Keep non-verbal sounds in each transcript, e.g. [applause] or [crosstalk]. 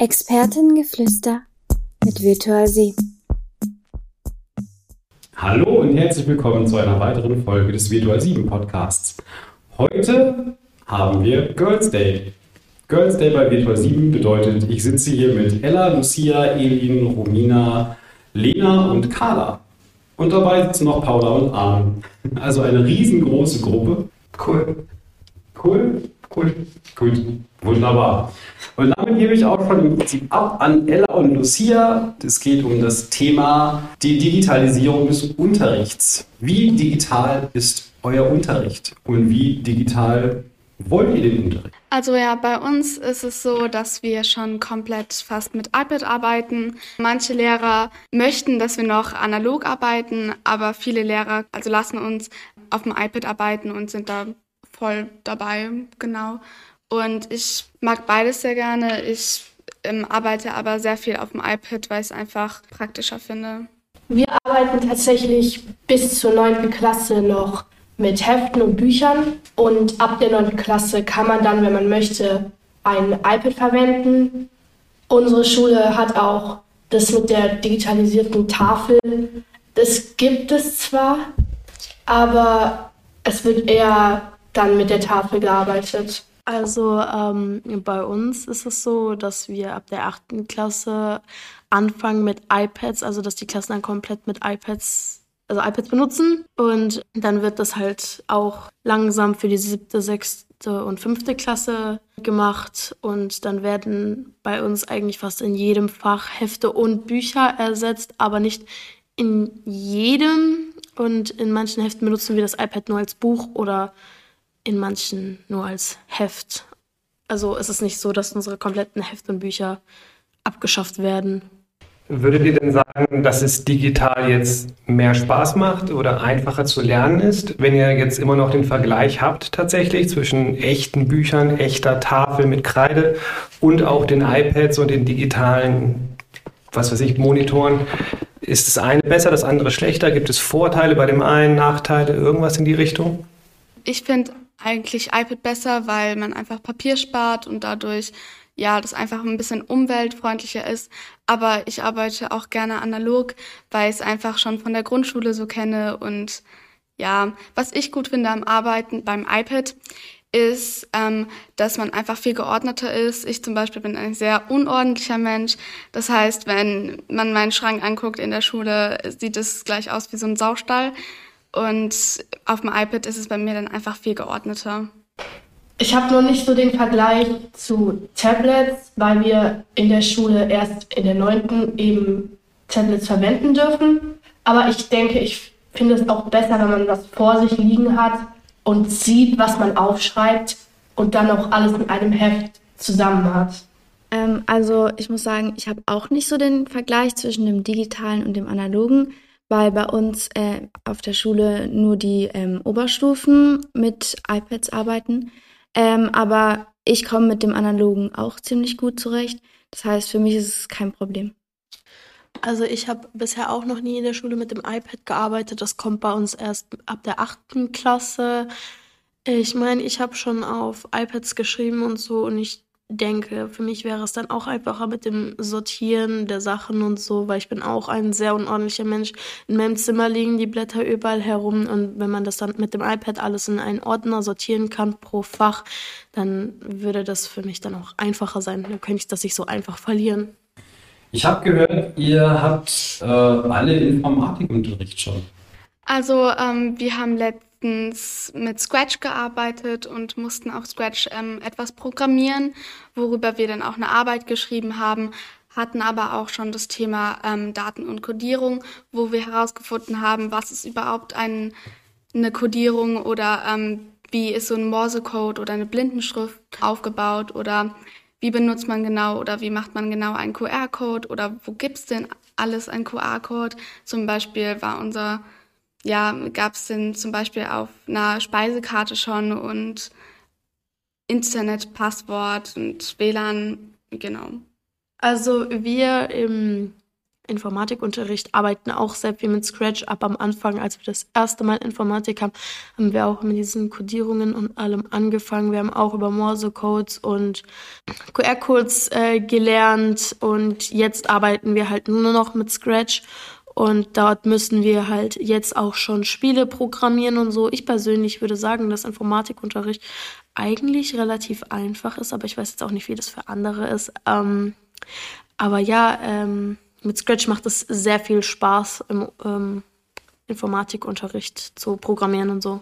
Expertengeflüster mit Virtual Sie. Hallo und herzlich willkommen zu einer weiteren Folge des Virtual 7 Podcasts. Heute haben wir Girls Day. Girls Day bei Virtual 7 bedeutet, ich sitze hier mit Ella, Lucia, Elin, Romina, Lena und Carla. Und dabei sitzen noch Paula und Arne. Also eine riesengroße Gruppe. Cool. Cool. Cool. Gut. Wunderbar. Und damit gebe ich auch schon im Prinzip ab an Ella und Lucia. Es geht um das Thema die Digitalisierung des Unterrichts. Wie digital ist euer Unterricht und wie digital wollt ihr den Unterricht? Also ja, bei uns ist es so, dass wir schon komplett fast mit iPad arbeiten. Manche Lehrer möchten, dass wir noch analog arbeiten, aber viele Lehrer also lassen uns auf dem iPad arbeiten und sind da voll dabei, genau. Und ich mag beides sehr gerne. Ich ähm, arbeite aber sehr viel auf dem iPad, weil ich es einfach praktischer finde. Wir arbeiten tatsächlich bis zur 9. Klasse noch mit Heften und Büchern. Und ab der 9. Klasse kann man dann, wenn man möchte, ein iPad verwenden. Unsere Schule hat auch das mit der digitalisierten Tafel. Das gibt es zwar, aber es wird eher dann mit der Tafel gearbeitet? Also ähm, bei uns ist es so, dass wir ab der achten Klasse anfangen mit iPads, also dass die Klassen dann komplett mit iPads, also iPads benutzen. Und dann wird das halt auch langsam für die siebte, sechste und fünfte Klasse gemacht. Und dann werden bei uns eigentlich fast in jedem Fach Hefte und Bücher ersetzt, aber nicht in jedem. Und in manchen Heften benutzen wir das iPad nur als Buch oder in manchen nur als Heft. Also es ist nicht so, dass unsere kompletten Heft und Bücher abgeschafft werden. Würdet ihr denn sagen, dass es digital jetzt mehr Spaß macht oder einfacher zu lernen ist, wenn ihr jetzt immer noch den Vergleich habt tatsächlich zwischen echten Büchern, echter Tafel mit Kreide und auch den iPads und den digitalen, was weiß ich, Monitoren? Ist das eine besser, das andere schlechter? Gibt es Vorteile bei dem einen, Nachteile, irgendwas in die Richtung? Ich finde eigentlich iPad besser, weil man einfach Papier spart und dadurch ja, das einfach ein bisschen umweltfreundlicher ist. Aber ich arbeite auch gerne analog, weil ich es einfach schon von der Grundschule so kenne. Und ja, was ich gut finde am Arbeiten beim iPad ist, ähm, dass man einfach viel geordneter ist. Ich zum Beispiel bin ein sehr unordentlicher Mensch. Das heißt, wenn man meinen Schrank anguckt in der Schule, sieht es gleich aus wie so ein Saustall. Und auf dem iPad ist es bei mir dann einfach viel geordneter. Ich habe noch nicht so den Vergleich zu Tablets, weil wir in der Schule erst in der 9. eben Tablets verwenden dürfen. Aber ich denke, ich finde es auch besser, wenn man was vor sich liegen hat und sieht, was man aufschreibt und dann auch alles in einem Heft zusammen hat. Ähm, also ich muss sagen, ich habe auch nicht so den Vergleich zwischen dem digitalen und dem analogen weil bei uns äh, auf der Schule nur die ähm, Oberstufen mit iPads arbeiten. Ähm, aber ich komme mit dem Analogen auch ziemlich gut zurecht. Das heißt, für mich ist es kein Problem. Also ich habe bisher auch noch nie in der Schule mit dem iPad gearbeitet. Das kommt bei uns erst ab der achten Klasse. Ich meine, ich habe schon auf iPads geschrieben und so und ich denke, für mich wäre es dann auch einfacher mit dem Sortieren der Sachen und so, weil ich bin auch ein sehr unordentlicher Mensch. In meinem Zimmer liegen die Blätter überall herum und wenn man das dann mit dem iPad alles in einen Ordner sortieren kann pro Fach, dann würde das für mich dann auch einfacher sein. Dann könnte ich das nicht so einfach verlieren. Ich habe gehört, ihr habt äh, alle Informatikunterricht schon. Also ähm, wir haben letztens letztens mit Scratch gearbeitet und mussten auf Scratch ähm, etwas programmieren, worüber wir dann auch eine Arbeit geschrieben haben, hatten aber auch schon das Thema ähm, Daten und Codierung, wo wir herausgefunden haben, was ist überhaupt ein, eine Codierung oder ähm, wie ist so ein Morsecode oder eine Blindenschrift aufgebaut oder wie benutzt man genau oder wie macht man genau einen QR-Code oder wo gibt's denn alles ein QR-Code? Zum Beispiel war unser ja, gab es denn zum Beispiel auf einer Speisekarte schon und Internetpasswort und WLAN, genau. Also wir im, Informatikunterricht arbeiten auch sehr viel mit Scratch. Ab am Anfang, als wir das erste Mal Informatik haben, haben wir auch mit diesen Codierungen und allem angefangen. Wir haben auch über Morse-Codes und QR-Codes äh, gelernt und jetzt arbeiten wir halt nur noch mit Scratch. Und dort müssen wir halt jetzt auch schon Spiele programmieren und so. Ich persönlich würde sagen, dass Informatikunterricht eigentlich relativ einfach ist, aber ich weiß jetzt auch nicht, wie das für andere ist. Ähm, aber ja, ähm, mit Scratch macht es sehr viel Spaß im ähm, Informatikunterricht zu programmieren und so.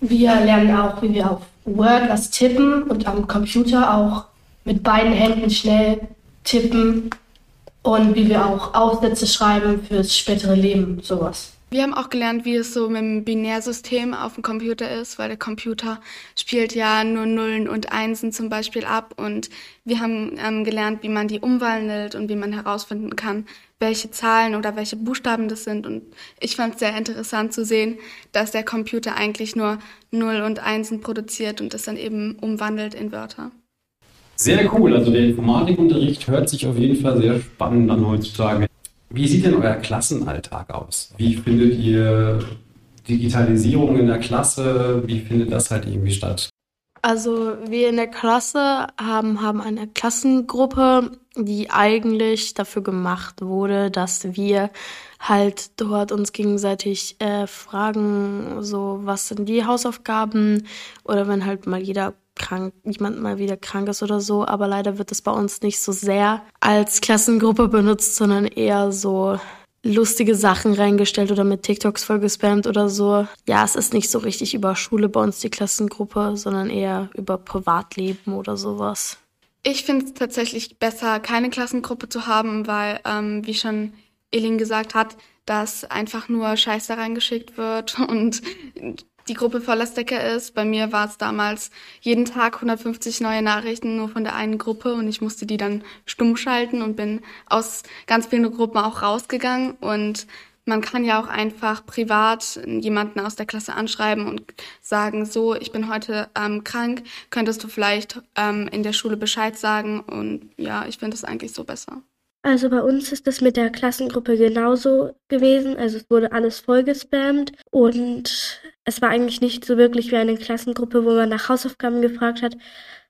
Wir lernen auch, wie wir auf Word was tippen und am Computer auch mit beiden Händen schnell tippen und wie wir auch Aufsätze schreiben fürs spätere Leben, sowas. Wir haben auch gelernt, wie es so mit dem Binärsystem auf dem Computer ist, weil der Computer spielt ja nur Nullen und Einsen zum Beispiel ab und wir haben ähm, gelernt, wie man die umwandelt und wie man herausfinden kann, welche Zahlen oder welche Buchstaben das sind und ich fand es sehr interessant zu sehen, dass der Computer eigentlich nur Null und Einsen produziert und das dann eben umwandelt in Wörter. Sehr cool, also der Informatikunterricht hört sich auf jeden Fall sehr spannend an heutzutage. Wie sieht denn euer Klassenalltag aus? Wie findet ihr Digitalisierung in der Klasse? Wie findet das halt irgendwie statt? Also wir in der Klasse haben, haben eine Klassengruppe, die eigentlich dafür gemacht wurde, dass wir halt dort uns gegenseitig äh, fragen, so was sind die Hausaufgaben oder wenn halt mal jeder krank, jemand mal wieder krank ist oder so. Aber leider wird es bei uns nicht so sehr als Klassengruppe benutzt, sondern eher so lustige Sachen reingestellt oder mit TikToks voll gespammt oder so. Ja, es ist nicht so richtig über Schule bei uns die Klassengruppe, sondern eher über Privatleben oder sowas. Ich finde es tatsächlich besser, keine Klassengruppe zu haben, weil, ähm, wie schon Elin gesagt hat, dass einfach nur Scheiße reingeschickt wird [laughs] und die Gruppe voller Sticker ist. Bei mir war es damals jeden Tag 150 neue Nachrichten nur von der einen Gruppe und ich musste die dann stumm schalten und bin aus ganz vielen Gruppen auch rausgegangen und man kann ja auch einfach privat jemanden aus der Klasse anschreiben und sagen, so, ich bin heute ähm, krank, könntest du vielleicht ähm, in der Schule Bescheid sagen und ja, ich finde es eigentlich so besser. Also bei uns ist das mit der Klassengruppe genauso gewesen. Also es wurde alles vollgespammt und es war eigentlich nicht so wirklich wie eine Klassengruppe, wo man nach Hausaufgaben gefragt hat,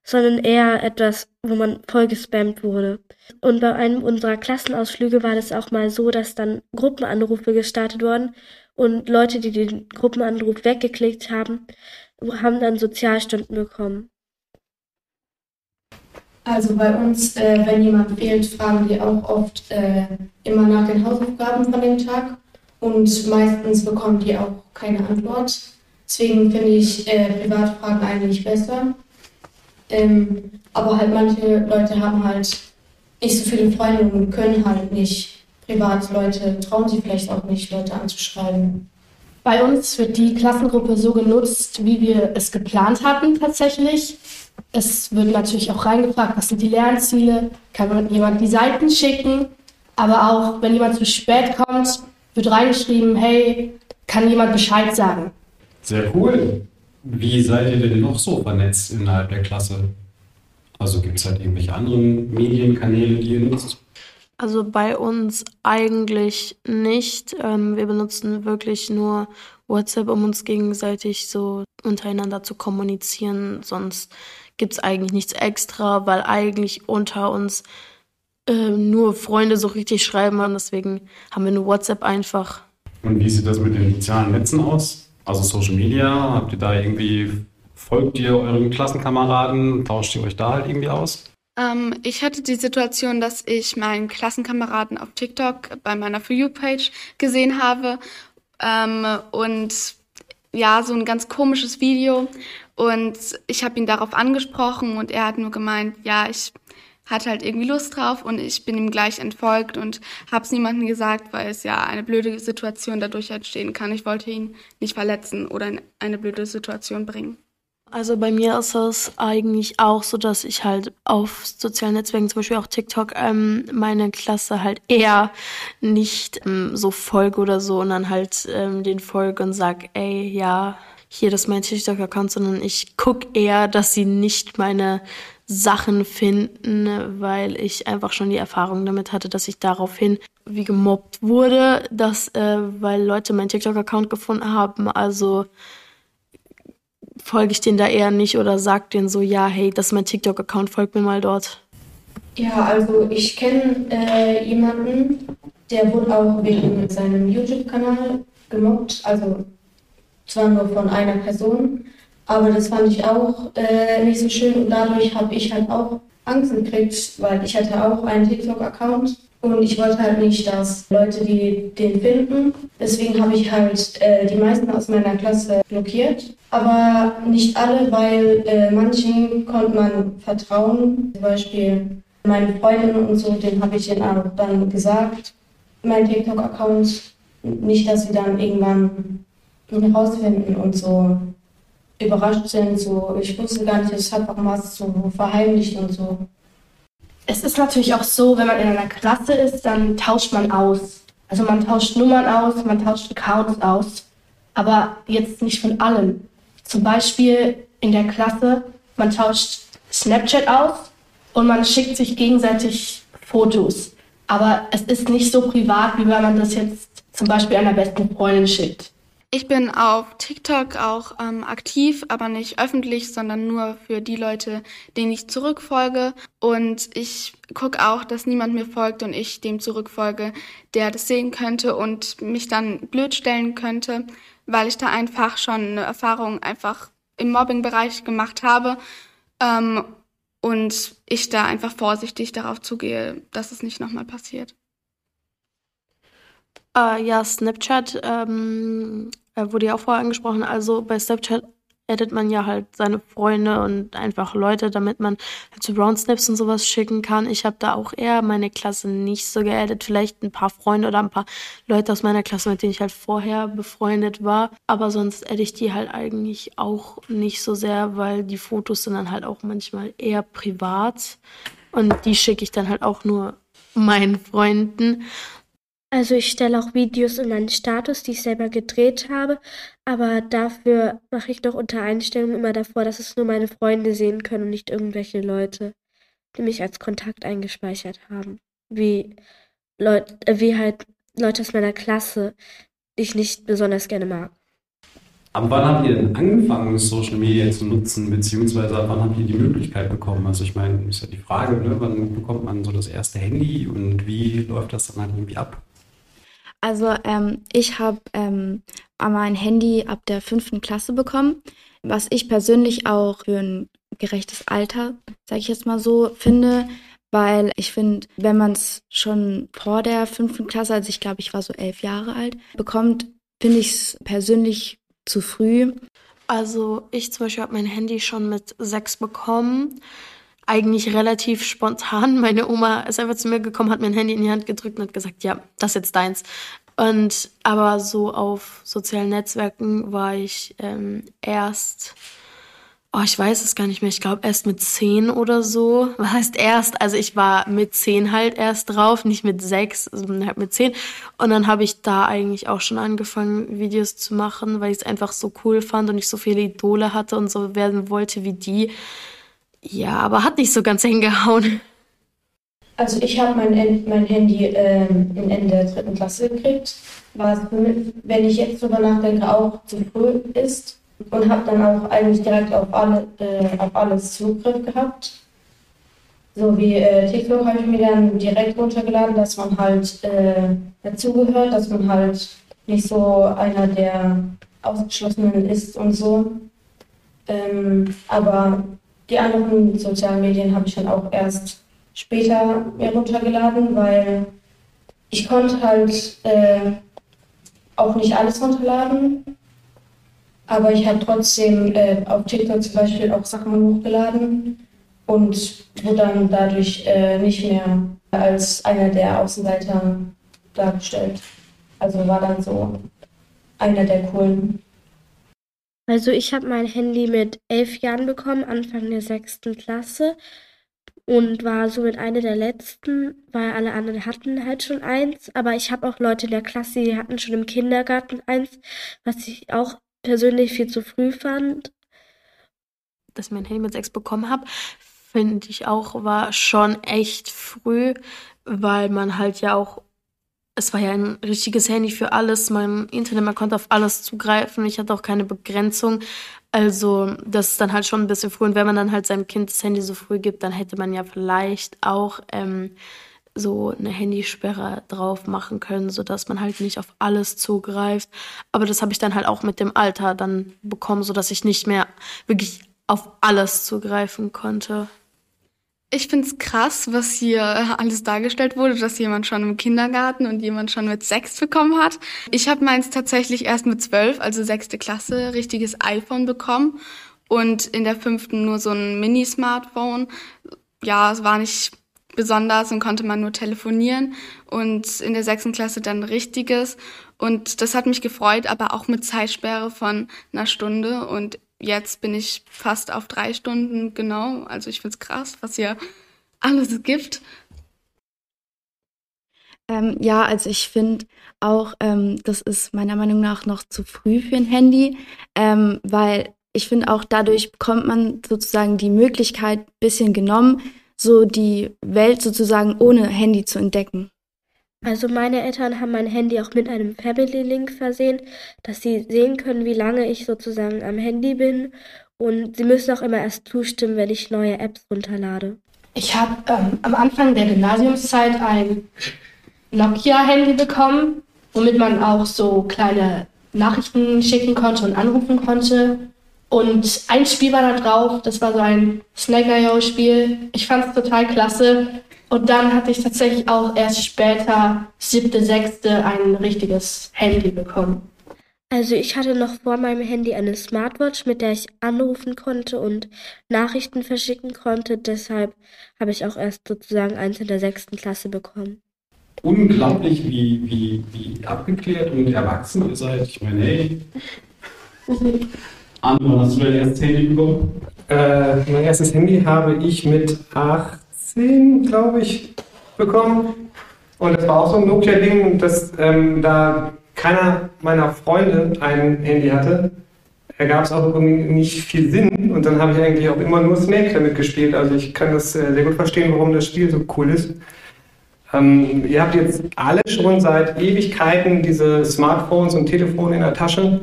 sondern eher etwas, wo man vollgespammt wurde. Und bei einem unserer Klassenausflüge war das auch mal so, dass dann Gruppenanrufe gestartet wurden und Leute, die den Gruppenanruf weggeklickt haben, haben dann Sozialstunden bekommen. Also bei uns, äh, wenn jemand fehlt, fragen die auch oft äh, immer nach den Hausaufgaben von dem Tag und meistens bekommen die auch keine Antwort. Deswegen finde ich äh, Privatfragen eigentlich besser. Ähm, aber halt manche Leute haben halt nicht so viele Freunde und können halt nicht privat Leute, trauen sie vielleicht auch nicht, Leute anzuschreiben. Bei uns wird die Klassengruppe so genutzt, wie wir es geplant hatten tatsächlich. Es wird natürlich auch reingefragt, was sind die Lernziele, kann man jemand die Seiten schicken, aber auch wenn jemand zu spät kommt, wird reingeschrieben, hey, kann jemand Bescheid sagen. Sehr cool. Wie seid ihr denn noch so vernetzt innerhalb der Klasse? Also gibt es halt irgendwelche anderen Medienkanäle, die ihr nutzt? Also bei uns eigentlich nicht. Ähm, wir benutzen wirklich nur WhatsApp, um uns gegenseitig so untereinander zu kommunizieren. Sonst gibt es eigentlich nichts extra, weil eigentlich unter uns äh, nur Freunde so richtig schreiben und deswegen haben wir nur WhatsApp einfach. Und wie sieht das mit den sozialen Netzen aus? Also Social Media, habt ihr da irgendwie, folgt ihr euren Klassenkameraden, tauscht ihr euch da halt irgendwie aus? Ähm, ich hatte die Situation, dass ich meinen Klassenkameraden auf TikTok bei meiner For You-Page gesehen habe ähm, und ja, so ein ganz komisches Video und ich habe ihn darauf angesprochen und er hat nur gemeint, ja, ich hatte halt irgendwie Lust drauf und ich bin ihm gleich entfolgt und habe es niemandem gesagt, weil es ja eine blöde Situation dadurch entstehen kann. Ich wollte ihn nicht verletzen oder in eine blöde Situation bringen. Also bei mir ist es eigentlich auch so, dass ich halt auf sozialen Netzwerken, zum Beispiel auch TikTok, ähm, meine Klasse halt eher nicht ähm, so folge oder so und dann halt ähm, den folge und sag, ey, ja, hier, das ist mein TikTok-Account, sondern ich guck eher, dass sie nicht meine Sachen finden, weil ich einfach schon die Erfahrung damit hatte, dass ich daraufhin wie gemobbt wurde, dass äh, weil Leute meinen TikTok-Account gefunden haben, also folge ich denen da eher nicht oder sag denen so, ja, hey, das ist mein TikTok-Account, folgt mir mal dort. Ja, also ich kenne äh, jemanden, der wurde auch wegen seinem YouTube-Kanal gemobbt, also zwar nur von einer Person, aber das fand ich auch äh, nicht so schön und dadurch habe ich halt auch Angst gekriegt, weil ich hatte auch einen TikTok-Account und ich wollte halt nicht, dass Leute die den finden. Deswegen habe ich halt äh, die meisten aus meiner Klasse blockiert. Aber nicht alle, weil äh, manchen konnte man vertrauen. Zum Beispiel meine Freundin und so, den habe ich dann auch dann gesagt, mein TikTok-Account. Nicht, dass sie dann irgendwann herausfinden und so überrascht sind. So, ich wusste gar nicht, ich habe auch was so verheimlicht und so. Es ist natürlich auch so, wenn man in einer Klasse ist, dann tauscht man aus. Also man tauscht Nummern aus, man tauscht Accounts aus, aber jetzt nicht von allem. Zum Beispiel in der Klasse, man tauscht Snapchat aus und man schickt sich gegenseitig Fotos. Aber es ist nicht so privat, wie wenn man das jetzt zum Beispiel einer besten Freundin schickt. Ich bin auf TikTok auch ähm, aktiv, aber nicht öffentlich, sondern nur für die Leute, denen ich zurückfolge. Und ich gucke auch, dass niemand mir folgt und ich dem zurückfolge, der das sehen könnte und mich dann blöd stellen könnte, weil ich da einfach schon eine Erfahrung einfach im Mobbing-Bereich gemacht habe. Ähm, und ich da einfach vorsichtig darauf zugehe, dass es nicht nochmal passiert. Äh, ja, Snapchat ähm, äh, wurde ja auch vorher angesprochen. Also bei Snapchat addet man ja halt seine Freunde und einfach Leute, damit man halt so Brown Snaps und sowas schicken kann. Ich habe da auch eher meine Klasse nicht so geaddet. Vielleicht ein paar Freunde oder ein paar Leute aus meiner Klasse, mit denen ich halt vorher befreundet war. Aber sonst adde ich die halt eigentlich auch nicht so sehr, weil die Fotos sind dann halt auch manchmal eher privat. Und die schicke ich dann halt auch nur meinen Freunden. Also ich stelle auch Videos in meinen Status, die ich selber gedreht habe, aber dafür mache ich noch unter Einstellungen immer davor, dass es nur meine Freunde sehen können und nicht irgendwelche Leute, die mich als Kontakt eingespeichert haben. Wie Leute, äh, wie halt Leute aus meiner Klasse, die ich nicht besonders gerne mag. Ab wann habt ihr denn angefangen, Social Media zu nutzen, beziehungsweise wann habt ihr die Möglichkeit bekommen? Also ich meine, ist ja die Frage, ne? wann bekommt man so das erste Handy und wie läuft das dann halt irgendwie ab? Also ähm, ich habe ähm, mein Handy ab der fünften Klasse bekommen, was ich persönlich auch für ein gerechtes Alter, sage ich jetzt mal so, finde, weil ich finde, wenn man es schon vor der fünften Klasse, also ich glaube, ich war so elf Jahre alt, bekommt, finde ich es persönlich zu früh. Also ich zum Beispiel habe mein Handy schon mit sechs bekommen eigentlich relativ spontan. [laughs] Meine Oma ist einfach zu mir gekommen, hat mir ein Handy in die Hand gedrückt und hat gesagt, ja, das ist jetzt deins. Und aber so auf sozialen Netzwerken war ich ähm, erst, oh, ich weiß es gar nicht mehr, ich glaube erst mit zehn oder so. [laughs] Was heißt erst? Also ich war mit zehn halt erst drauf, nicht mit sechs, sondern halt mit zehn. Und dann habe ich da eigentlich auch schon angefangen, Videos zu machen, weil ich es einfach so cool fand und ich so viele Idole hatte und so werden wollte wie die. Ja, aber hat nicht so ganz hingehauen. Also ich habe mein, mein Handy ähm, in Ende der dritten Klasse gekriegt, was, wenn ich jetzt drüber nachdenke, auch zu früh ist und habe dann auch eigentlich direkt auf, alle, äh, auf alles Zugriff gehabt. So wie äh, TikTok habe ich mir dann direkt runtergeladen, dass man halt äh, dazugehört, dass man halt nicht so einer der Ausgeschlossenen ist und so. Ähm, aber die anderen sozialen Medien habe ich dann auch erst später mir runtergeladen, weil ich konnte halt äh, auch nicht alles runterladen. Aber ich habe trotzdem äh, auf TikTok zum Beispiel auch Sachen hochgeladen und wurde dann dadurch äh, nicht mehr als einer der Außenseiter dargestellt. Also war dann so einer der coolen. Also ich habe mein Handy mit elf Jahren bekommen, Anfang der sechsten Klasse. Und war somit eine der letzten, weil alle anderen hatten halt schon eins. Aber ich habe auch Leute in der Klasse, die hatten schon im Kindergarten eins, was ich auch persönlich viel zu früh fand. Dass ich mein Handy mit sechs bekommen habe. finde ich auch, war schon echt früh, weil man halt ja auch, es war ja ein richtiges Handy für alles, mein Internet, man konnte auf alles zugreifen, ich hatte auch keine Begrenzung. Also das ist dann halt schon ein bisschen früh. Und wenn man dann halt seinem Kind das Handy so früh gibt, dann hätte man ja vielleicht auch ähm, so eine Handysperre drauf machen können, sodass man halt nicht auf alles zugreift. Aber das habe ich dann halt auch mit dem Alter dann bekommen, sodass ich nicht mehr wirklich auf alles zugreifen konnte. Ich finde es krass, was hier alles dargestellt wurde, dass jemand schon im Kindergarten und jemand schon mit sechs bekommen hat. Ich habe meins tatsächlich erst mit zwölf, also sechste Klasse, richtiges iPhone bekommen und in der fünften nur so ein Mini-Smartphone. Ja, es war nicht besonders und konnte man nur telefonieren und in der sechsten Klasse dann richtiges und das hat mich gefreut, aber auch mit Zeitsperre von einer Stunde und jetzt bin ich fast auf drei Stunden genau. Also ich finde es krass, was hier [laughs] alles gibt. Ähm, ja, also ich finde auch, ähm, das ist meiner Meinung nach noch zu früh für ein Handy, ähm, weil ich finde auch dadurch bekommt man sozusagen die Möglichkeit ein bisschen genommen, so die Welt sozusagen ohne Handy zu entdecken. Also meine Eltern haben mein Handy auch mit einem Family Link versehen, dass sie sehen können, wie lange ich sozusagen am Handy bin. Und sie müssen auch immer erst zustimmen, wenn ich neue Apps runterlade. Ich habe ähm, am Anfang der Gymnasiumszeit ein Nokia-Handy bekommen, womit man auch so kleine Nachrichten schicken konnte und anrufen konnte. Und ein Spiel war da drauf, das war so ein Snake.io-Spiel. Ich fand es total klasse, und dann hatte ich tatsächlich auch erst später, siebte, sechste, ein richtiges Handy bekommen. Also ich hatte noch vor meinem Handy eine Smartwatch, mit der ich anrufen konnte und Nachrichten verschicken konnte. Deshalb habe ich auch erst sozusagen eins in der sechsten Klasse bekommen. Unglaublich, wie, wie, wie abgeklärt und erwachsen ihr seid. Ich meine, hey. [laughs] Anton, hast du dein erstes Handy bekommen? Äh, mein erstes Handy habe ich mit acht 10, glaube ich, bekommen. Und das war auch so ein Nokia-Ding, dass ähm, da keiner meiner Freunde ein Handy hatte. Da gab es auch irgendwie nicht viel Sinn und dann habe ich eigentlich auch immer nur Snake damit gespielt. Also ich kann das äh, sehr gut verstehen, warum das Spiel so cool ist. Ähm, ihr habt jetzt alle schon seit Ewigkeiten diese Smartphones und Telefone in der Tasche.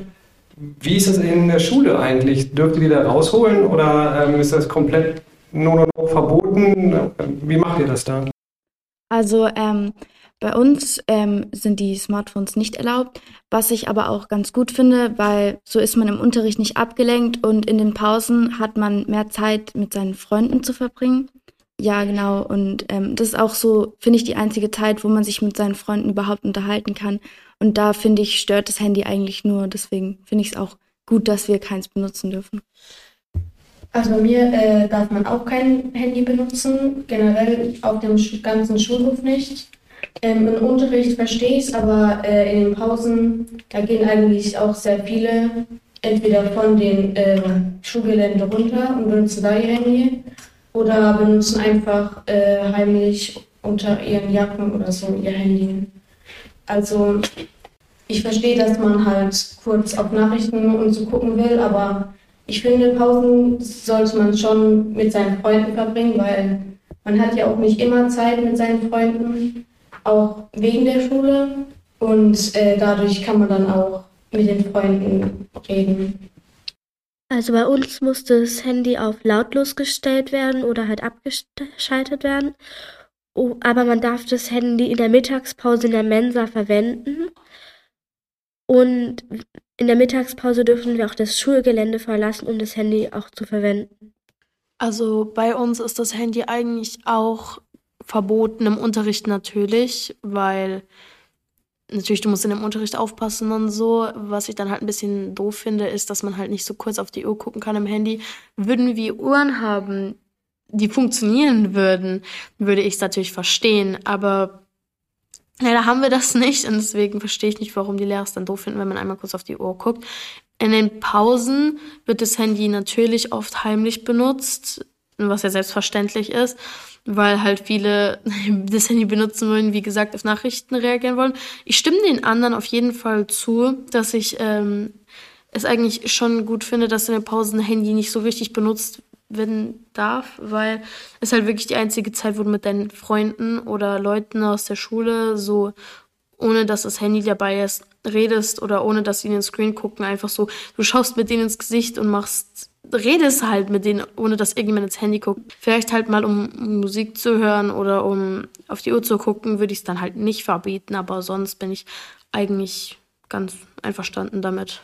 Wie ist das in der Schule eigentlich? Dürft ihr die da rausholen oder ähm, ist das komplett nur noch verboten? Wie macht ihr das da? Also ähm, bei uns ähm, sind die Smartphones nicht erlaubt, was ich aber auch ganz gut finde, weil so ist man im Unterricht nicht abgelenkt und in den Pausen hat man mehr Zeit mit seinen Freunden zu verbringen. Ja, genau. Und ähm, das ist auch so, finde ich, die einzige Zeit, wo man sich mit seinen Freunden überhaupt unterhalten kann. Und da finde ich, stört das Handy eigentlich nur. Deswegen finde ich es auch gut, dass wir keins benutzen dürfen. Also bei mir äh, darf man auch kein Handy benutzen, generell auf dem ganzen Schulhof nicht. Ähm, Im Unterricht verstehe ich es, aber äh, in den Pausen, da gehen eigentlich auch sehr viele entweder von den äh, Schulgelände runter und benutzen da ihr Handy oder benutzen einfach äh, heimlich unter ihren Jacken oder so ihr Handy. Also ich verstehe, dass man halt kurz auf Nachrichten und so gucken will, aber ich finde, Pausen sollte man schon mit seinen Freunden verbringen, weil man hat ja auch nicht immer Zeit mit seinen Freunden, auch wegen der Schule. Und äh, dadurch kann man dann auch mit den Freunden reden. Also bei uns musste das Handy auf lautlos gestellt werden oder halt abgeschaltet werden. Oh, aber man darf das Handy in der Mittagspause in der Mensa verwenden. Und in der Mittagspause dürfen wir auch das Schulgelände verlassen, um das Handy auch zu verwenden. Also bei uns ist das Handy eigentlich auch verboten im Unterricht natürlich, weil natürlich du musst in dem Unterricht aufpassen und so. Was ich dann halt ein bisschen doof finde, ist, dass man halt nicht so kurz auf die Uhr gucken kann im Handy. Würden wir Uhren haben, die funktionieren würden, würde ich es natürlich verstehen, aber Leider haben wir das nicht und deswegen verstehe ich nicht, warum die Lehrer es dann doof finden, wenn man einmal kurz auf die Uhr guckt. In den Pausen wird das Handy natürlich oft heimlich benutzt, was ja selbstverständlich ist, weil halt viele [laughs] das Handy benutzen wollen, wie gesagt, auf Nachrichten reagieren wollen. Ich stimme den anderen auf jeden Fall zu, dass ich ähm, es eigentlich schon gut finde, dass in den Pausen Handy nicht so richtig benutzt werden darf, weil es halt wirklich die einzige Zeit, wo du mit deinen Freunden oder Leuten aus der Schule so, ohne dass das Handy dabei ist, redest oder ohne dass sie in den Screen gucken, einfach so, du schaust mit denen ins Gesicht und machst, redest halt mit denen, ohne dass irgendjemand ins Handy guckt. Vielleicht halt mal, um Musik zu hören oder um auf die Uhr zu gucken, würde ich es dann halt nicht verbieten, aber sonst bin ich eigentlich ganz einverstanden damit.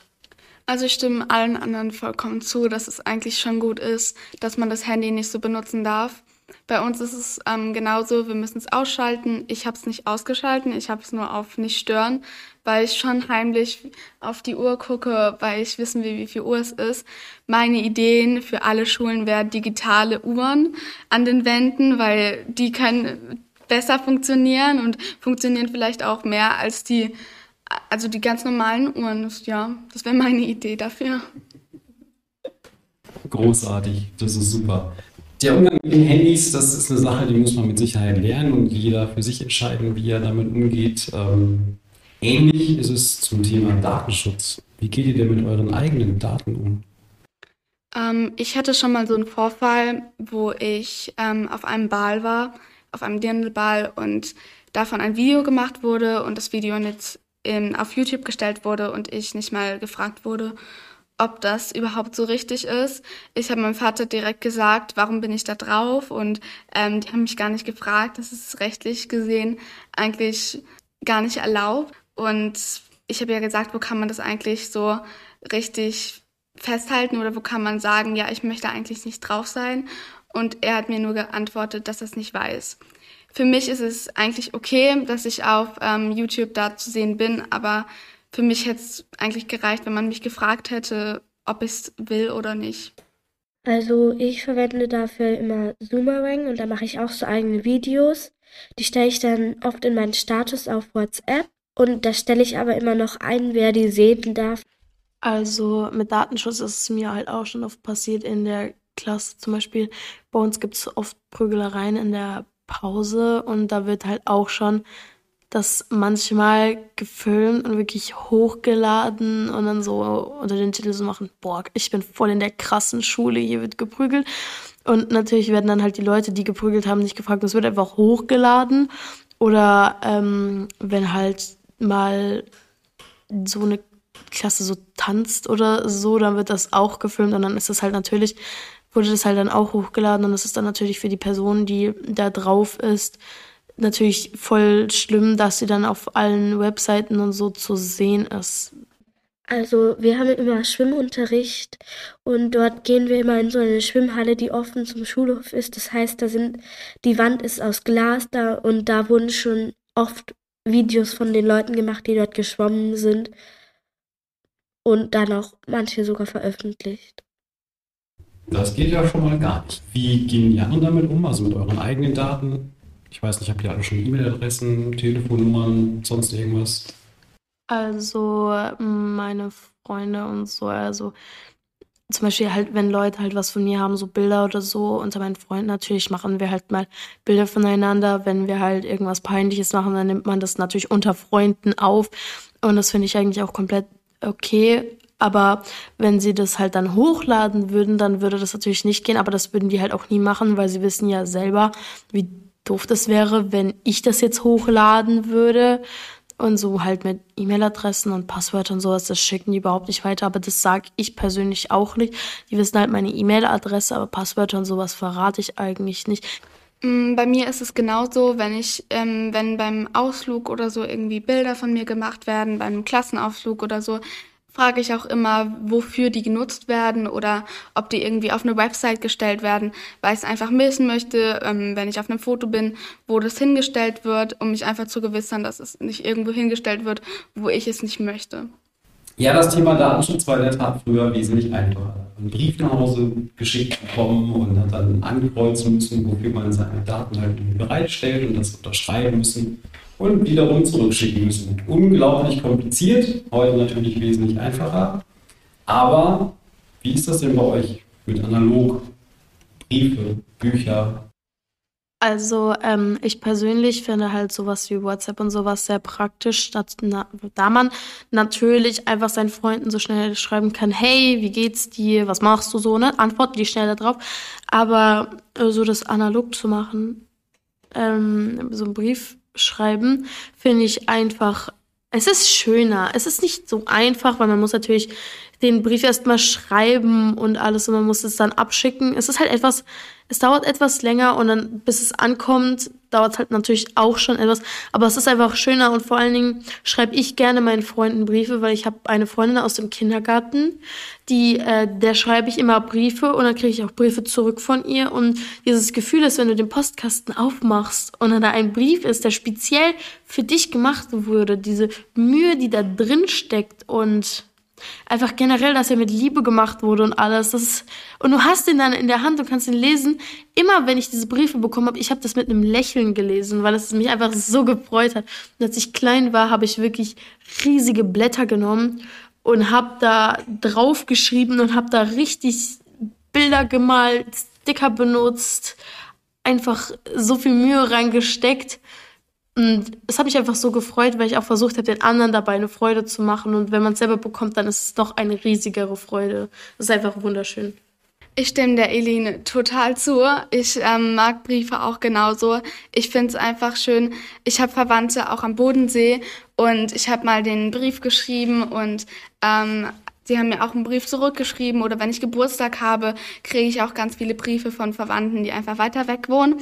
Also ich stimme allen anderen vollkommen zu, dass es eigentlich schon gut ist, dass man das Handy nicht so benutzen darf. Bei uns ist es ähm, genauso, wir müssen es ausschalten. Ich habe es nicht ausgeschalten, ich habe es nur auf nicht stören, weil ich schon heimlich auf die Uhr gucke, weil ich wissen will, wie viel Uhr es ist. Meine Ideen für alle Schulen wären digitale Uhren an den Wänden, weil die können besser funktionieren und funktionieren vielleicht auch mehr als die also die ganz normalen Uhren, ja, das wäre meine Idee dafür. Großartig, das ist super. Der Umgang mit den Handys, das ist eine Sache, die muss man mit Sicherheit lernen und jeder für sich entscheiden, wie er damit umgeht. Ähm, ähnlich ist es zum Thema Datenschutz. Wie geht ihr denn mit euren eigenen Daten um? Ähm, ich hatte schon mal so einen Vorfall, wo ich ähm, auf einem Ball war, auf einem Dirndlball und davon ein Video gemacht wurde und das Video jetzt in, auf YouTube gestellt wurde und ich nicht mal gefragt wurde, ob das überhaupt so richtig ist. Ich habe meinem Vater direkt gesagt, warum bin ich da drauf und ähm, die haben mich gar nicht gefragt. Das ist rechtlich gesehen eigentlich gar nicht erlaubt. Und ich habe ja gesagt, wo kann man das eigentlich so richtig festhalten oder wo kann man sagen, ja, ich möchte eigentlich nicht drauf sein. Und er hat mir nur geantwortet, dass er es nicht weiß. Für mich ist es eigentlich okay, dass ich auf ähm, YouTube da zu sehen bin, aber für mich hätte es eigentlich gereicht, wenn man mich gefragt hätte, ob ich es will oder nicht. Also ich verwende dafür immer Zoomerang und da mache ich auch so eigene Videos. Die stelle ich dann oft in meinen Status auf WhatsApp und da stelle ich aber immer noch ein, wer die sehen darf. Also mit Datenschutz ist es mir halt auch schon oft passiert in der Klasse. Zum Beispiel bei uns gibt es oft Prügelereien in der Pause und da wird halt auch schon das manchmal gefilmt und wirklich hochgeladen und dann so unter den Titel so machen, boah, ich bin voll in der krassen Schule, hier wird geprügelt. Und natürlich werden dann halt die Leute, die geprügelt haben, nicht gefragt, es wird einfach hochgeladen. Oder ähm, wenn halt mal so eine Klasse so tanzt oder so, dann wird das auch gefilmt und dann ist das halt natürlich wurde das halt dann auch hochgeladen und das ist dann natürlich für die Person, die da drauf ist, natürlich voll schlimm, dass sie dann auf allen Webseiten und so zu sehen ist. Also wir haben immer Schwimmunterricht und dort gehen wir immer in so eine Schwimmhalle, die offen zum Schulhof ist. Das heißt, da sind die Wand ist aus Glas da und da wurden schon oft Videos von den Leuten gemacht, die dort geschwommen sind und dann auch manche sogar veröffentlicht. Das geht ja schon mal gar nicht. Wie gehen die anderen damit um? Also mit euren eigenen Daten? Ich weiß nicht, habt ihr alle schon E-Mail-Adressen, Telefonnummern, sonst irgendwas? Also meine Freunde und so, also zum Beispiel halt, wenn Leute halt was von mir haben, so Bilder oder so, unter meinen Freunden natürlich machen wir halt mal Bilder voneinander. Wenn wir halt irgendwas Peinliches machen, dann nimmt man das natürlich unter Freunden auf. Und das finde ich eigentlich auch komplett okay. Aber wenn sie das halt dann hochladen würden, dann würde das natürlich nicht gehen. Aber das würden die halt auch nie machen, weil sie wissen ja selber, wie doof das wäre, wenn ich das jetzt hochladen würde. Und so halt mit E-Mail-Adressen und Passwörtern und sowas, das schicken die überhaupt nicht weiter. Aber das sage ich persönlich auch nicht. Die wissen halt meine E-Mail-Adresse, aber Passwörter und sowas verrate ich eigentlich nicht. Mm, bei mir ist es genauso, wenn ich, ähm, wenn beim Ausflug oder so irgendwie Bilder von mir gemacht werden, beim Klassenausflug oder so, frage ich auch immer, wofür die genutzt werden oder ob die irgendwie auf eine Website gestellt werden, weil ich es einfach wissen möchte, ähm, wenn ich auf einem Foto bin, wo das hingestellt wird, um mich einfach zu gewissern, dass es nicht irgendwo hingestellt wird, wo ich es nicht möchte. Ja, das Thema Datenschutz war in der Tat früher wesentlich einfacher. Einen Brief nach Hause geschickt bekommen und hat dann ankreuzen müssen, wofür man seine Daten halt bereitstellt und das unterschreiben müssen und wiederum zurückschicken müssen. Unglaublich kompliziert, heute natürlich wesentlich einfacher. Aber wie ist das denn bei euch mit analog? Briefe, Bücher? Also ähm, ich persönlich finde halt sowas wie WhatsApp und sowas sehr praktisch, dass, na, da man natürlich einfach seinen Freunden so schnell schreiben kann, hey, wie geht's dir, was machst du so, ne? Antworten die schnell darauf. Aber äh, so das analog zu machen, ähm, so einen Brief schreiben, finde ich einfach, es ist schöner. Es ist nicht so einfach, weil man muss natürlich den Brief erstmal schreiben und alles und man muss es dann abschicken. Es ist halt etwas, es dauert etwas länger und dann, bis es ankommt, dauert es halt natürlich auch schon etwas. Aber es ist einfach schöner und vor allen Dingen schreibe ich gerne meinen Freunden Briefe, weil ich habe eine Freundin aus dem Kindergarten, die, äh, der schreibe ich immer Briefe und dann kriege ich auch Briefe zurück von ihr. Und dieses Gefühl ist, wenn du den Postkasten aufmachst und dann da ein Brief ist, der speziell für dich gemacht wurde, diese Mühe, die da drin steckt und Einfach generell, dass er mit Liebe gemacht wurde und alles. Das ist, und du hast ihn dann in der Hand und kannst ihn lesen. Immer wenn ich diese Briefe bekommen habe, ich habe das mit einem Lächeln gelesen, weil es mich einfach so gefreut hat. Und als ich klein war, habe ich wirklich riesige Blätter genommen und habe da drauf geschrieben und habe da richtig Bilder gemalt, Sticker benutzt, einfach so viel Mühe reingesteckt. Und es hat mich einfach so gefreut, weil ich auch versucht habe, den anderen dabei eine Freude zu machen. Und wenn man es selber bekommt, dann ist es doch eine riesigere Freude. Das ist einfach wunderschön. Ich stimme der Eline total zu. Ich ähm, mag Briefe auch genauso. Ich finde es einfach schön. Ich habe Verwandte auch am Bodensee und ich habe mal den Brief geschrieben und ähm, sie haben mir auch einen Brief zurückgeschrieben oder wenn ich Geburtstag habe, kriege ich auch ganz viele Briefe von Verwandten, die einfach weiter weg wohnen.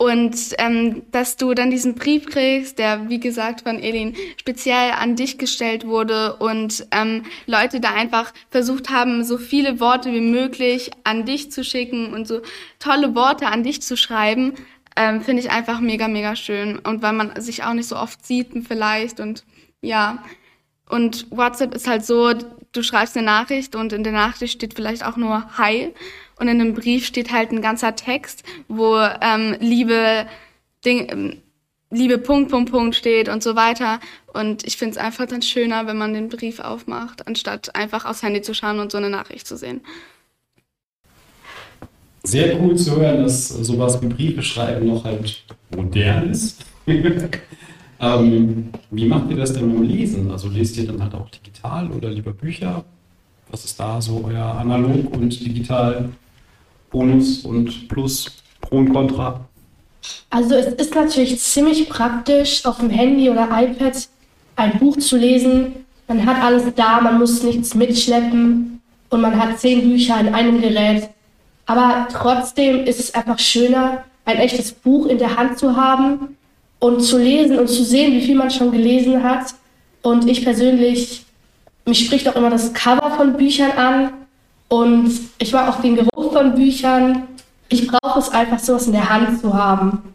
Und ähm, dass du dann diesen Brief kriegst, der, wie gesagt, von Elin speziell an dich gestellt wurde und ähm, Leute da einfach versucht haben, so viele Worte wie möglich an dich zu schicken und so tolle Worte an dich zu schreiben, ähm, finde ich einfach mega, mega schön. Und weil man sich auch nicht so oft sieht vielleicht und ja. Und WhatsApp ist halt so, du schreibst eine Nachricht und in der Nachricht steht vielleicht auch nur Hi und in dem Brief steht halt ein ganzer Text, wo ähm, Liebe, Ding, ähm, Liebe Punkt, Punkt, Punkt steht und so weiter. Und ich finde es einfach dann schöner, wenn man den Brief aufmacht, anstatt einfach aufs Handy zu schauen und so eine Nachricht zu sehen. Sehr cool zu hören, dass sowas wie Briefe schreiben noch halt modern ist. [laughs] ähm, wie macht ihr das denn beim Lesen? Also lest ihr dann halt auch digital oder lieber Bücher? Was ist da so euer Analog und Digital Bonus und Plus, Pro und Contra? Also es ist natürlich ziemlich praktisch, auf dem Handy oder iPad ein Buch zu lesen. Man hat alles da, man muss nichts mitschleppen und man hat zehn Bücher in einem Gerät. Aber trotzdem ist es einfach schöner, ein echtes Buch in der Hand zu haben und zu lesen und zu sehen, wie viel man schon gelesen hat. Und ich persönlich, mich spricht auch immer das Cover von Büchern an. Und ich mag auch den Geruch von Büchern. Ich brauche es einfach, sowas in der Hand zu haben.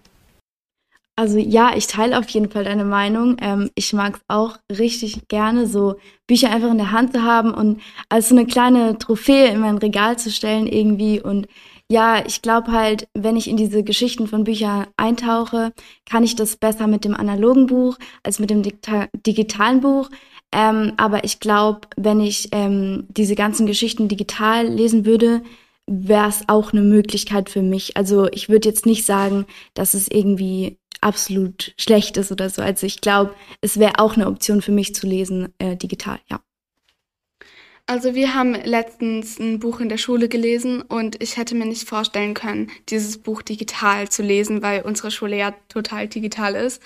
Also ja, ich teile auf jeden Fall deine Meinung. Ähm, ich mag es auch richtig gerne, so Bücher einfach in der Hand zu haben und als so eine kleine Trophäe in mein Regal zu stellen irgendwie. Und ja, ich glaube halt, wenn ich in diese Geschichten von Büchern eintauche, kann ich das besser mit dem analogen Buch als mit dem digitalen Buch. Ähm, aber ich glaube, wenn ich ähm, diese ganzen Geschichten digital lesen würde, wäre es auch eine Möglichkeit für mich. Also ich würde jetzt nicht sagen, dass es irgendwie absolut schlecht ist oder so. Also ich glaube, es wäre auch eine Option für mich zu lesen, äh, digital, ja. Also wir haben letztens ein Buch in der Schule gelesen und ich hätte mir nicht vorstellen können, dieses Buch digital zu lesen, weil unsere Schule ja total digital ist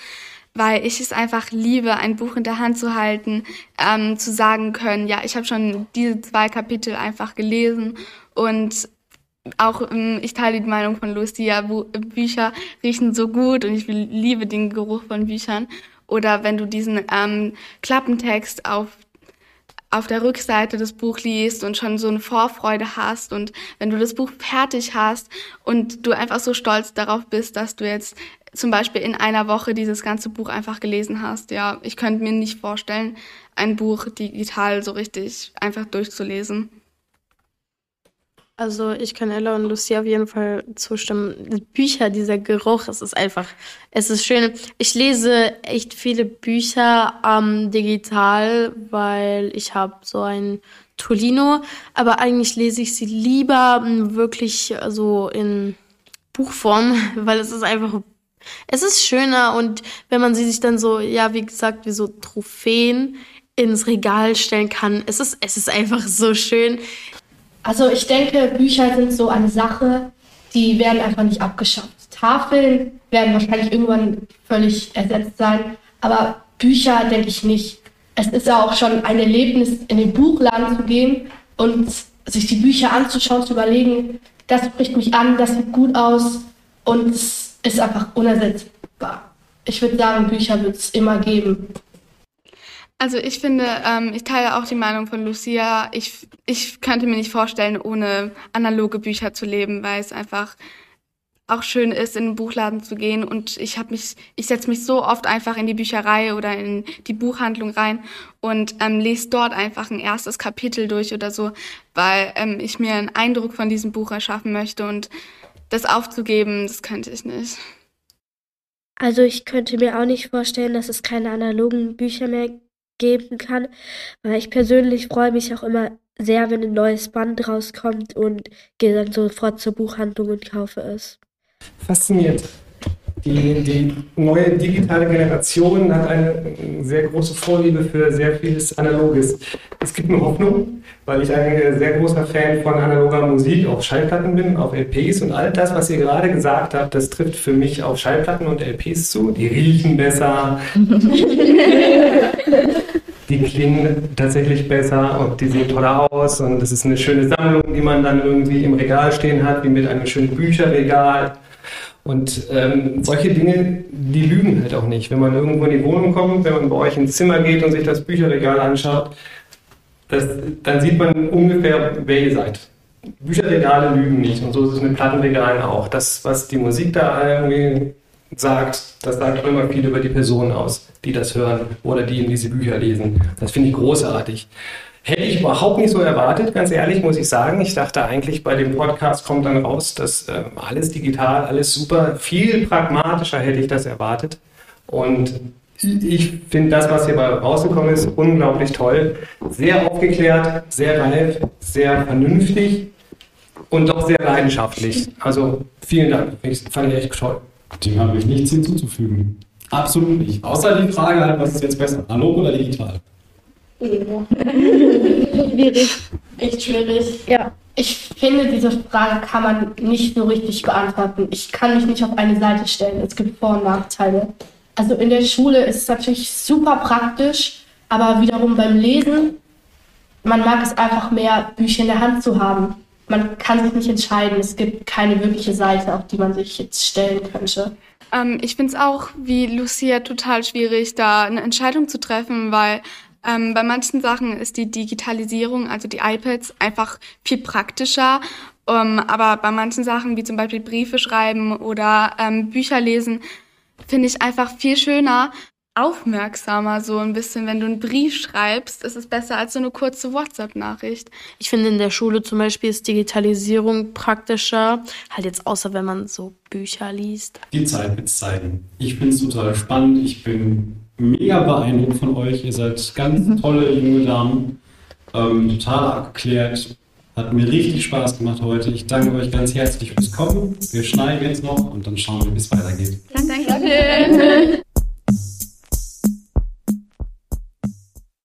weil ich es einfach liebe, ein Buch in der Hand zu halten, ähm, zu sagen können, ja, ich habe schon diese zwei Kapitel einfach gelesen und auch ähm, ich teile die Meinung von Lucia, Bu Bücher riechen so gut und ich liebe den Geruch von Büchern. Oder wenn du diesen ähm, Klappentext auf auf der Rückseite des Buch liest und schon so eine Vorfreude hast und wenn du das Buch fertig hast und du einfach so stolz darauf bist, dass du jetzt zum Beispiel in einer Woche dieses ganze Buch einfach gelesen hast. Ja, ich könnte mir nicht vorstellen, ein Buch digital so richtig einfach durchzulesen. Also ich kann Ella und Lucy auf jeden Fall zustimmen. Bücher, dieser Geruch, es ist einfach, es ist schön. Ich lese echt viele Bücher ähm, digital, weil ich habe so ein Tolino, aber eigentlich lese ich sie lieber wirklich so in Buchform, [laughs] weil es ist einfach, es ist schöner und wenn man sie sich dann so, ja, wie gesagt, wie so Trophäen ins Regal stellen kann, es ist, es ist einfach so schön. Also ich denke, Bücher sind so eine Sache, die werden einfach nicht abgeschafft. Tafeln werden wahrscheinlich irgendwann völlig ersetzt sein, aber Bücher denke ich nicht. Es ist ja auch schon ein Erlebnis, in den Buchladen zu gehen und sich die Bücher anzuschauen, zu überlegen, das spricht mich an, das sieht gut aus und ist einfach unersetzbar. Ich würde sagen, Bücher wird es immer geben. Also ich finde, ähm, ich teile auch die Meinung von Lucia. Ich, ich könnte mir nicht vorstellen, ohne analoge Bücher zu leben, weil es einfach auch schön ist, in den Buchladen zu gehen. Und ich habe mich, ich setze mich so oft einfach in die Bücherei oder in die Buchhandlung rein und ähm, lese dort einfach ein erstes Kapitel durch oder so, weil ähm, ich mir einen Eindruck von diesem Buch erschaffen möchte und das aufzugeben, das könnte ich nicht. Also ich könnte mir auch nicht vorstellen, dass es keine analogen Bücher mehr geben kann, weil ich persönlich freue mich auch immer sehr, wenn ein neues Band rauskommt und gehe dann sofort zur Buchhandlung und kaufe es fasziniert. Die, die neue digitale Generation hat eine sehr große Vorliebe für sehr vieles Analoges. Es gibt mir Hoffnung, weil ich ein sehr großer Fan von analoger Musik auf Schallplatten bin, auf LPs und all das, was ihr gerade gesagt habt, das trifft für mich auf Schallplatten und LPs zu. Die riechen besser. [laughs] die klingen tatsächlich besser und die sehen toller aus und es ist eine schöne Sammlung, die man dann irgendwie im Regal stehen hat, wie mit einem schönen Bücherregal. Und ähm, solche Dinge, die lügen halt auch nicht. Wenn man irgendwo in die Wohnung kommt, wenn man bei euch ins Zimmer geht und sich das Bücherregal anschaut, das, dann sieht man ungefähr, wer ihr seid. Bücherregale lügen nicht und so ist es mit Plattenregalen auch. Das, was die Musik da irgendwie sagt, das sagt immer viel über die Personen aus, die das hören oder die in diese Bücher lesen. Das finde ich großartig. Hätte ich überhaupt nicht so erwartet, ganz ehrlich, muss ich sagen. Ich dachte eigentlich, bei dem Podcast kommt dann raus, dass äh, alles digital, alles super. Viel pragmatischer hätte ich das erwartet. Und ich finde das, was hier bei rausgekommen ist, unglaublich toll. Sehr aufgeklärt, sehr reif, sehr vernünftig und doch sehr leidenschaftlich. Also vielen Dank. Ich fand ich echt toll. Dem habe ich nichts hinzuzufügen. Absolut nicht. Außer die Frage halt, was ist jetzt besser, analog oder digital? Schwierig. Echt schwierig. Ja. Ich finde, diese Frage kann man nicht so richtig beantworten. Ich kann mich nicht auf eine Seite stellen. Es gibt Vor- und Nachteile. Also in der Schule ist es natürlich super praktisch, aber wiederum beim Lesen, man mag es einfach mehr, Bücher in der Hand zu haben. Man kann sich nicht entscheiden. Es gibt keine wirkliche Seite, auf die man sich jetzt stellen könnte. Ähm, ich finde es auch wie Lucia total schwierig, da eine Entscheidung zu treffen, weil ähm, bei manchen Sachen ist die Digitalisierung, also die iPads, einfach viel praktischer. Ähm, aber bei manchen Sachen, wie zum Beispiel Briefe schreiben oder ähm, Bücher lesen, finde ich einfach viel schöner, aufmerksamer so ein bisschen. Wenn du einen Brief schreibst, ist es besser als so eine kurze WhatsApp-Nachricht. Ich finde in der Schule zum Beispiel ist Digitalisierung praktischer, halt jetzt außer wenn man so Bücher liest. Die Zeit wird es zeigen. Ich finde es total spannend. Ich bin mega beeindruckt von euch. Ihr seid ganz mhm. tolle junge Damen. Ähm, total abgeklärt. Hat mir richtig Spaß gemacht heute. Ich danke euch ganz herzlich fürs Kommen. Wir schneiden jetzt noch und dann schauen wir, wie es weitergeht. Danke.